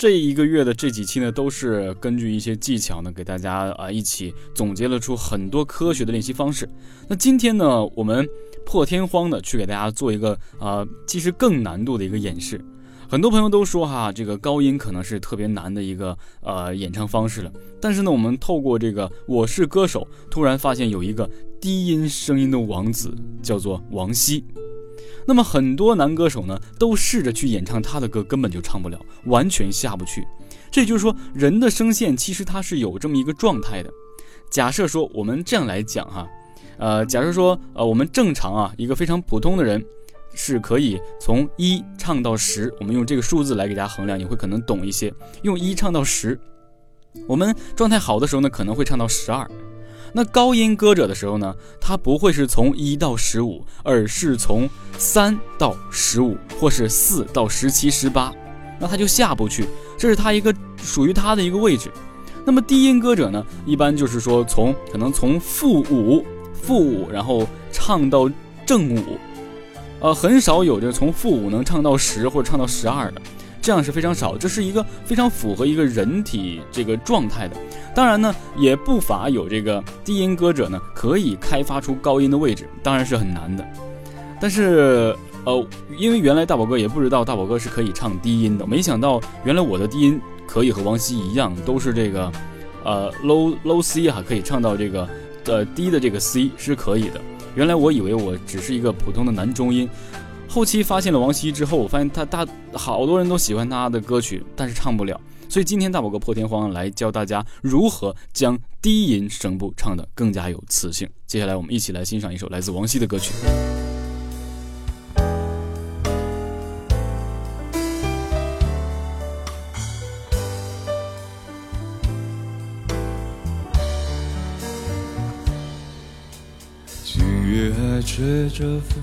这一个月的这几期呢，都是根据一些技巧呢，给大家啊一起总结了出很多科学的练习方式。那今天呢，我们破天荒的去给大家做一个啊，其实更难度的一个演示。很多朋友都说哈，这个高音可能是特别难的一个呃演唱方式了。但是呢，我们透过这个《我是歌手》，突然发现有一个低音声音的王子，叫做王晰。那么很多男歌手呢，都试着去演唱他的歌，根本就唱不了，完全下不去。这就是说，人的声线其实它是有这么一个状态的。假设说我们这样来讲哈，呃，假设说呃我们正常啊，一个非常普通的人。是可以从一唱到十，我们用这个数字来给大家衡量，你会可能懂一些。用一唱到十，我们状态好的时候呢，可能会唱到十二。那高音歌者的时候呢，他不会是从一到十五，而是从三到十五，或是四到十七、十八，那他就下不去，这是他一个属于他的一个位置。那么低音歌者呢，一般就是说从可能从负五、负五，然后唱到正五。呃，很少有着从负五能唱到十或者唱到十二的，这样是非常少。这是一个非常符合一个人体这个状态的。当然呢，也不乏有这个低音歌者呢，可以开发出高音的位置，当然是很难的。但是，呃，因为原来大宝哥也不知道大宝哥是可以唱低音的，没想到原来我的低音可以和王晰一样，都是这个，呃，low low C 哈，可以唱到这个，呃，低的这个 C 是可以的。原来我以为我只是一个普通的男中音，后期发现了王希之后，我发现他大好多人都喜欢他的歌曲，但是唱不了。所以今天大宝哥破天荒来教大家如何将低音声部唱得更加有磁性。接下来我们一起来欣赏一首来自王希的歌曲。吹着风，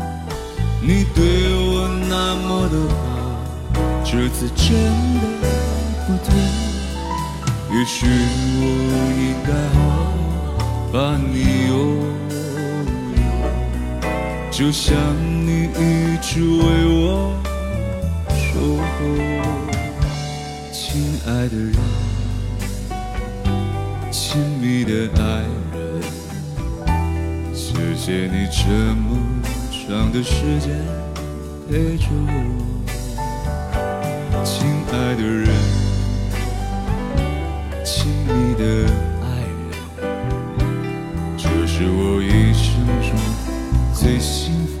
你对我那么的好，这次真的不同。也许我应该好把你拥有，就像你一直为我守候，亲爱的人，亲密的爱人。谢谢你这么长的时间陪着我，亲爱的人，亲密的爱人，这是我一生中最幸福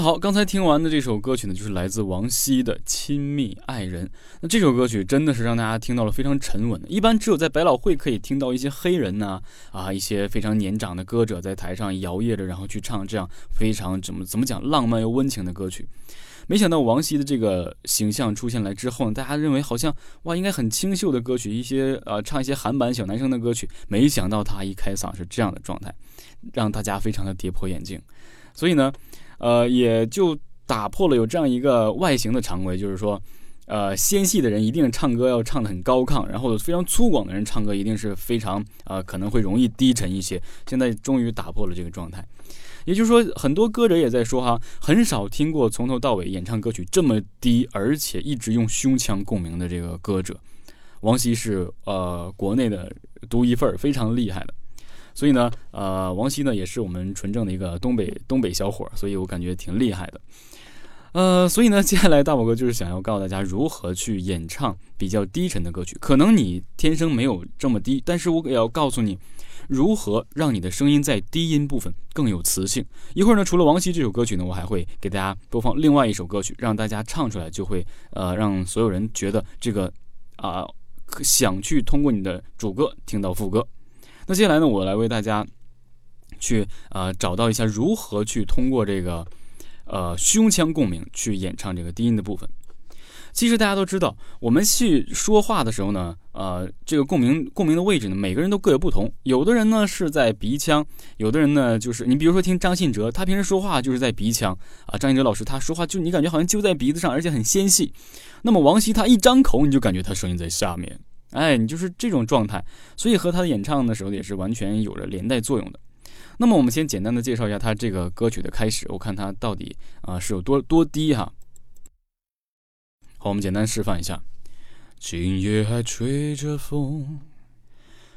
好，刚才听完的这首歌曲呢，就是来自王晰的《亲密爱人》。那这首歌曲真的是让大家听到了非常沉稳的。一般只有在百老汇可以听到一些黑人呐 啊，一些非常年长的歌者在台上摇曳着，然后去唱这样非常怎么怎么讲浪漫又温情的歌曲。没想到王晰的这个形象出现来之后呢，大家认为好像哇应该很清秀的歌曲，一些呃唱一些韩版小男生的歌曲，没想到他一开嗓是这样的状态，让大家非常的跌破眼镜。所以呢。呃，也就打破了有这样一个外形的常规，就是说，呃，纤细的人一定唱歌要唱的很高亢，然后非常粗犷的人唱歌一定是非常呃可能会容易低沉一些。现在终于打破了这个状态，也就是说，很多歌者也在说哈，很少听过从头到尾演唱歌曲这么低，而且一直用胸腔共鸣的这个歌者。王晰是呃国内的独一份儿，非常厉害的。所以呢，呃，王晰呢也是我们纯正的一个东北东北小伙，所以我感觉挺厉害的。呃，所以呢，接下来大宝哥就是想要告诉大家如何去演唱比较低沉的歌曲。可能你天生没有这么低，但是我也要告诉你，如何让你的声音在低音部分更有磁性。一会儿呢，除了王晰这首歌曲呢，我还会给大家播放另外一首歌曲，让大家唱出来就会呃让所有人觉得这个啊、想去通过你的主歌听到副歌。那接下来呢，我来为大家去呃找到一下如何去通过这个呃胸腔共鸣去演唱这个低音的部分。其实大家都知道，我们去说话的时候呢，呃，这个共鸣共鸣的位置呢，每个人都各有不同。有的人呢是在鼻腔，有的人呢就是你比如说听张信哲，他平时说话就是在鼻腔啊。张信哲老师他说话就你感觉好像就在鼻子上，而且很纤细。那么王晰他一张口，你就感觉他声音在下面。哎，你就是这种状态，所以和他的演唱的时候也是完全有着连带作用的。那么我们先简单的介绍一下他这个歌曲的开始，我看他到底啊、是有多多低哈。好，我们简单示范一下。今夜还吹着风，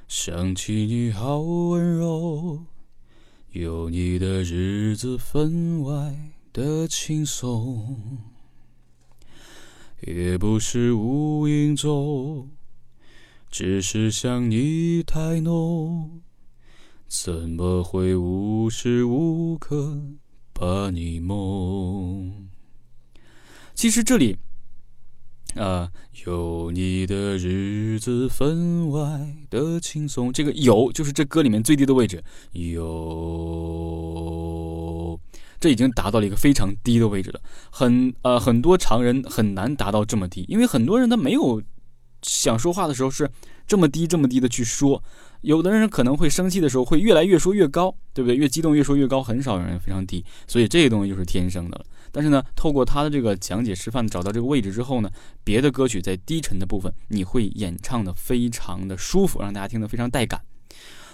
想起你好温柔，有你的日子分外的轻松，也不是无影踪。只是想你太浓，怎么会无时无刻把你梦？其实这里，啊，有你的日子分外的轻松。这个有就是这歌里面最低的位置，有，这已经达到了一个非常低的位置了。很呃，很多常人很难达到这么低，因为很多人他没有。想说话的时候是这么低这么低的去说，有的人可能会生气的时候会越来越说越高，对不对？越激动越说越高，很少有人非常低，所以这个东西就是天生的了。但是呢，透过他的这个讲解示范，找到这个位置之后呢，别的歌曲在低沉的部分你会演唱的非常的舒服，让大家听得非常带感。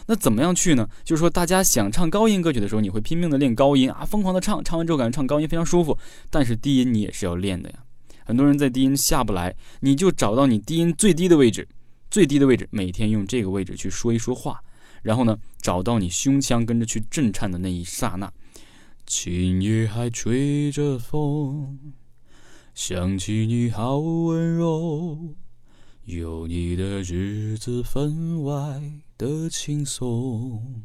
那怎么样去呢？就是说，大家想唱高音歌曲的时候，你会拼命的练高音啊，疯狂的唱，唱完之后感觉唱高音非常舒服，但是低音你也是要练的呀。很多人在低音下不来，你就找到你低音最低的位置，最低的位置，每天用这个位置去说一说话，然后呢，找到你胸腔跟着去震颤的那一刹那。今夜还吹着风，想起你好温柔，有你的日子分外的轻松。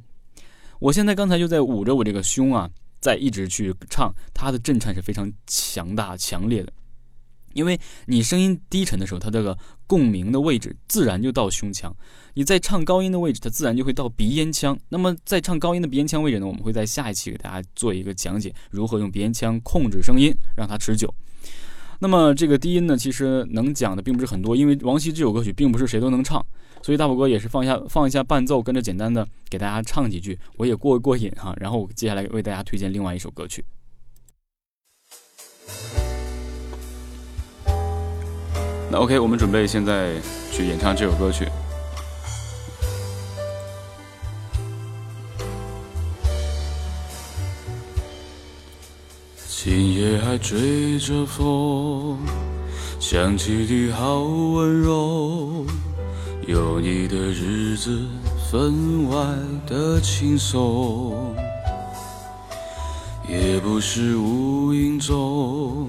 我现在刚才就在捂着我这个胸啊，在一直去唱，它的震颤是非常强大、强烈的。因为你声音低沉的时候，它这个共鸣的位置自然就到胸腔；你在唱高音的位置，它自然就会到鼻咽腔。那么在唱高音的鼻咽腔位置呢，我们会在下一期给大家做一个讲解，如何用鼻咽腔控制声音，让它持久。那么这个低音呢，其实能讲的并不是很多，因为王晰这首歌曲并不是谁都能唱，所以大宝哥也是放下放一下伴奏，跟着简单的给大家唱几句，我也过过瘾哈。然后接下来为大家推荐另外一首歌曲。OK，我们准备现在去演唱这首歌曲。今夜还吹着风，想起你好温柔，有你的日子分外的轻松，也不是无影踪。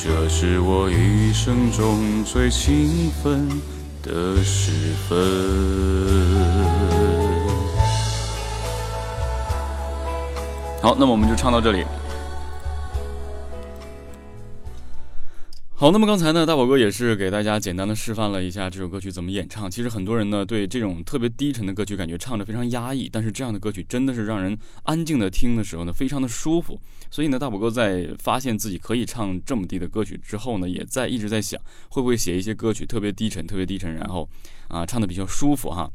这是我一生中最兴奋的时分。好，那么我们就唱到这里。好，那么刚才呢，大宝哥也是给大家简单的示范了一下这首歌曲怎么演唱。其实很多人呢对这种特别低沉的歌曲感觉唱着非常压抑，但是这样的歌曲真的是让人安静的听的时候呢，非常的舒服。所以呢，大宝哥在发现自己可以唱这么低的歌曲之后呢，也在一直在想，会不会写一些歌曲特别低沉、特别低沉，然后啊唱的比较舒服哈。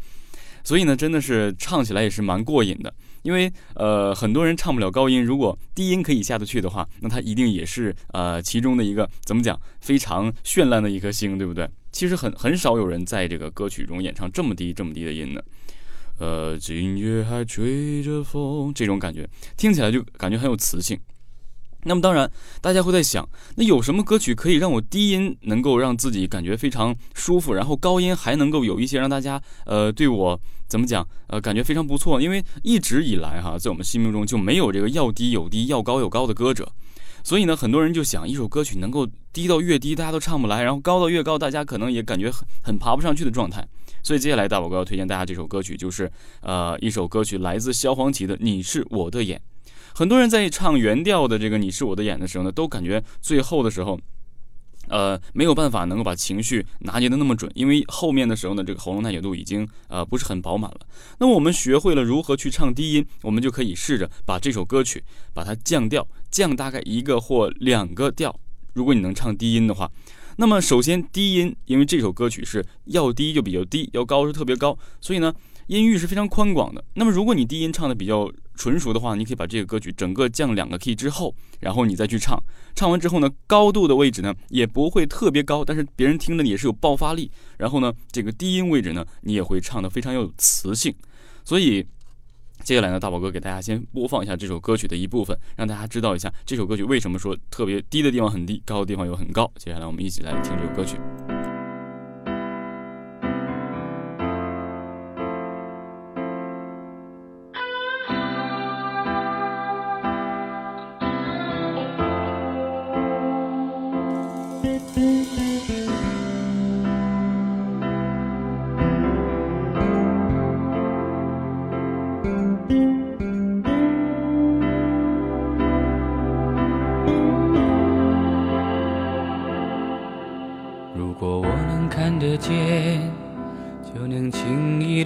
所以呢，真的是唱起来也是蛮过瘾的。因为呃，很多人唱不了高音，如果低音可以下得去的话，那他一定也是呃其中的一个怎么讲非常绚烂的一颗星，对不对？其实很很少有人在这个歌曲中演唱这么低这么低的音的。呃，今夜还吹着风，这种感觉听起来就感觉很有磁性。那么当然，大家会在想，那有什么歌曲可以让我低音能够让自己感觉非常舒服，然后高音还能够有一些让大家呃对我怎么讲呃感觉非常不错？因为一直以来哈，在我们心目中就没有这个要低有低，要高有高的歌者，所以呢，很多人就想一首歌曲能够低到越低大家都唱不来，然后高到越高大家可能也感觉很很爬不上去的状态。所以接下来大宝哥要推荐大家这首歌曲，就是呃一首歌曲来自萧煌奇的《你是我的眼》。很多人在唱原调的这个“你是我的眼”的时候呢，都感觉最后的时候，呃，没有办法能够把情绪拿捏的那么准，因为后面的时候呢，这个喉咙耐久度已经呃不是很饱满了。那么我们学会了如何去唱低音，我们就可以试着把这首歌曲把它降调，降大概一个或两个调。如果你能唱低音的话，那么首先低音，因为这首歌曲是要低就比较低，要高是特别高，所以呢。音域是非常宽广的。那么，如果你低音唱的比较纯熟的话，你可以把这个歌曲整个降两个 key 之后，然后你再去唱。唱完之后呢，高度的位置呢也不会特别高，但是别人听着也是有爆发力。然后呢，这个低音位置呢，你也会唱的非常有磁性。所以，接下来呢，大宝哥给大家先播放一下这首歌曲的一部分，让大家知道一下这首歌曲为什么说特别低的地方很低，高的地方又很高。接下来我们一起来听这首歌曲。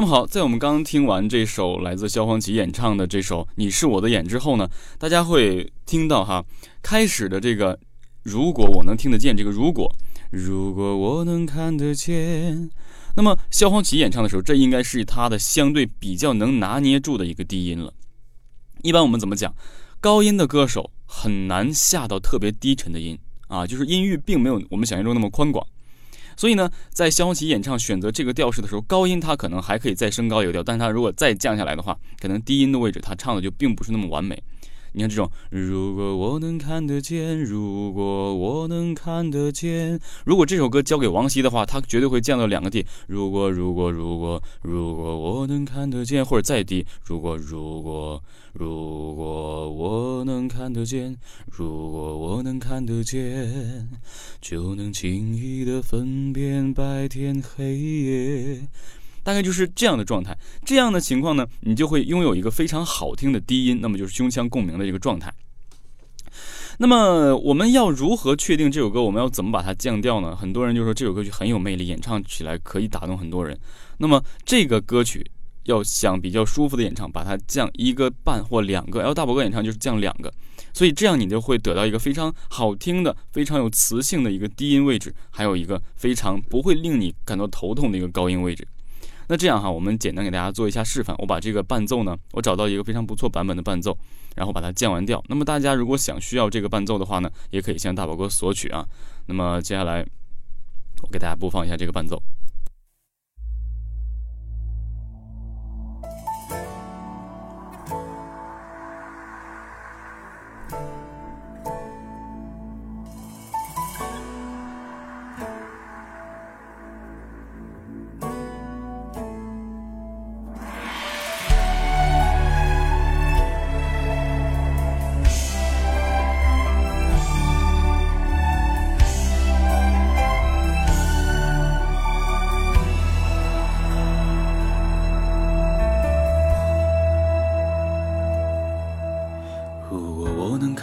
那么好，在我们刚听完这首来自萧煌奇演唱的这首《你是我的眼》之后呢，大家会听到哈，开始的这个“如果我能听得见”，这个“如果”，如果我能看得见。那么萧煌奇演唱的时候，这应该是他的相对比较能拿捏住的一个低音了。一般我们怎么讲？高音的歌手很难下到特别低沉的音啊，就是音域并没有我们想象中那么宽广。所以呢，在萧煌奇演唱选择这个调式的时候，高音他可能还可以再升高一个调，但是他如果再降下来的话，可能低音的位置他唱的就并不是那么完美。你看这种，如果我能看得见，如果我能看得见，如果这首歌交给王晰的话，他绝对会降到两个 D。如果如果如果如果我能看得见，或者再低。如果如果如果我能看得见，如果我能看得见，就能轻易的分辨白天黑夜。大概就是这样的状态，这样的情况呢，你就会拥有一个非常好听的低音，那么就是胸腔共鸣的一个状态。那么我们要如何确定这首歌？我们要怎么把它降调呢？很多人就说这首歌曲很有魅力，演唱起来可以打动很多人。那么这个歌曲要想比较舒服的演唱，把它降一个半或两个，L 大宝哥演唱就是降两个，所以这样你就会得到一个非常好听的、非常有磁性的一个低音位置，还有一个非常不会令你感到头痛的一个高音位置。那这样哈，我们简单给大家做一下示范。我把这个伴奏呢，我找到一个非常不错版本的伴奏，然后把它降完调。那么大家如果想需要这个伴奏的话呢，也可以向大宝哥索取啊。那么接下来，我给大家播放一下这个伴奏。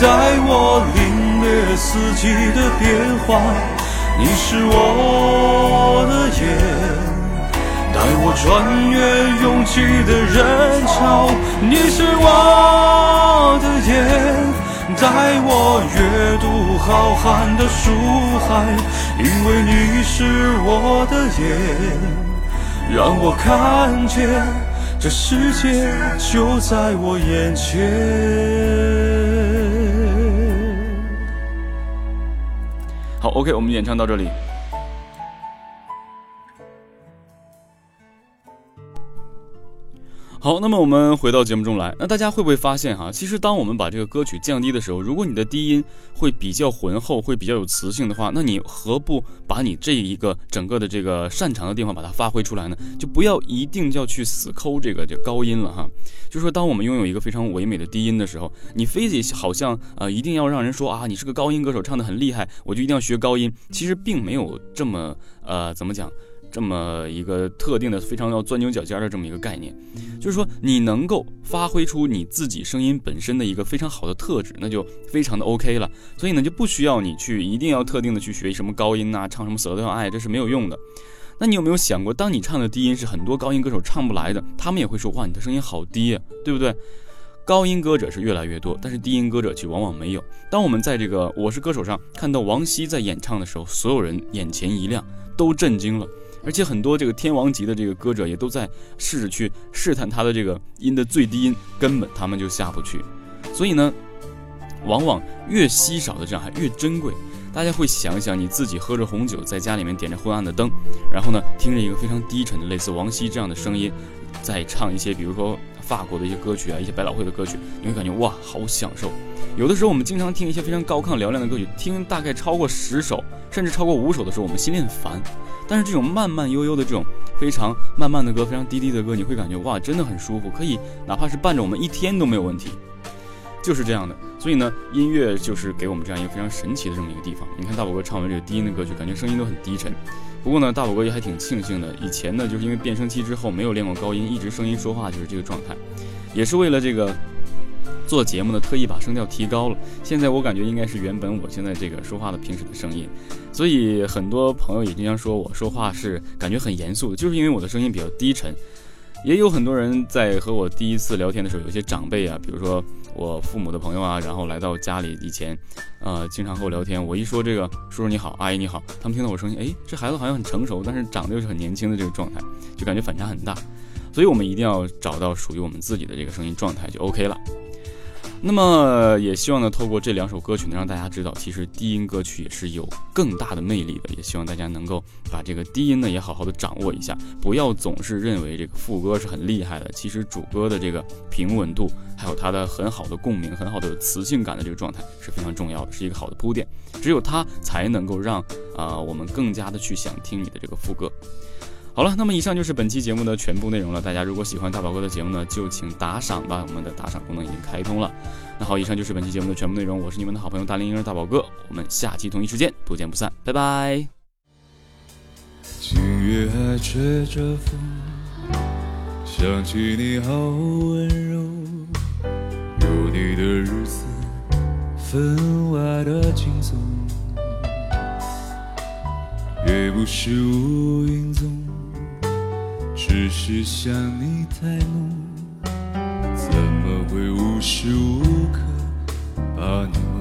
带我领略四季的变化。你是我的眼。带我穿越拥挤的人潮，你是我的眼；带我阅读浩瀚的书海，因为你是我的眼，让我看见这世界就在我眼前。好，OK，我们演唱到这里。好，那么我们回到节目中来，那大家会不会发现哈？其实当我们把这个歌曲降低的时候，如果你的低音会比较浑厚，会比较有磁性的话，那你何不把你这一个整个的这个擅长的地方把它发挥出来呢？就不要一定要去死抠这个这高音了哈。就是说，当我们拥有一个非常唯美的低音的时候，你非得好像呃一定要让人说啊，你是个高音歌手，唱得很厉害，我就一定要学高音。其实并没有这么呃怎么讲。这么一个特定的、非常要钻牛角尖的这么一个概念，就是说你能够发挥出你自己声音本身的一个非常好的特质，那就非常的 OK 了。所以呢，就不需要你去一定要特定的去学什么高音呐，唱什么死了都要爱，这是没有用的。那你有没有想过，当你唱的低音是很多高音歌手唱不来的，他们也会说哇，你的声音好低啊，对不对？高音歌者是越来越多，但是低音歌者却往往没有。当我们在这个《我是歌手》上看到王晰在演唱的时候，所有人眼前一亮，都震惊了。而且很多这个天王级的这个歌者也都在试着去试探他的这个音的最低音，根本他们就下不去。所以呢，往往越稀少的这样还越珍贵。大家会想想，你自己喝着红酒，在家里面点着昏暗的灯，然后呢，听着一个非常低沉的类似王晰这样的声音，在唱一些比如说法国的一些歌曲啊，一些百老汇的歌曲，你会感觉哇，好享受。有的时候我们经常听一些非常高亢嘹亮的歌曲，听大概超过十首，甚至超过五首的时候，我们心里很烦。但是这种慢慢悠悠的这种非常慢慢的歌，非常低低的歌，你会感觉哇，真的很舒服，可以哪怕是伴着我们一天都没有问题，就是这样的。所以呢，音乐就是给我们这样一个非常神奇的这么一个地方。你看大宝哥唱完这个低音的歌曲，感觉声音都很低沉。不过呢，大宝哥也还挺庆幸的，以前呢就是因为变声期之后没有练过高音，一直声音说话就是这个状态，也是为了这个。做节目呢，特意把声调提高了。现在我感觉应该是原本我现在这个说话的平时的声音，所以很多朋友也经常说我说话是感觉很严肃的，就是因为我的声音比较低沉。也有很多人在和我第一次聊天的时候，有些长辈啊，比如说我父母的朋友啊，然后来到家里以前，呃，经常和我聊天。我一说这个叔叔你好，阿姨你好，他们听到我声音，哎，这孩子好像很成熟，但是长得又是很年轻的这个状态，就感觉反差很大。所以我们一定要找到属于我们自己的这个声音状态，就 OK 了。那么也希望呢，透过这两首歌曲，能让大家知道，其实低音歌曲也是有更大的魅力的。也希望大家能够把这个低音呢，也好好的掌握一下，不要总是认为这个副歌是很厉害的。其实主歌的这个平稳度，还有它的很好的共鸣、很好的磁性感的这个状态是非常重要的，是一个好的铺垫。只有它才能够让啊我们更加的去想听你的这个副歌。好了，那么以上就是本期节目的全部内容了。大家如果喜欢大宝哥的节目呢，就请打赏吧。我们的打赏功能已经开通了。那好，以上就是本期节目的全部内容。我是你们的好朋友大龄婴儿大宝哥，我们下期同一时间不见不散，拜拜。今夜还吹着风，想起你好温柔，有你的日子分外的轻松，也不是无影踪，只是想你太浓怎么会无时无刻把你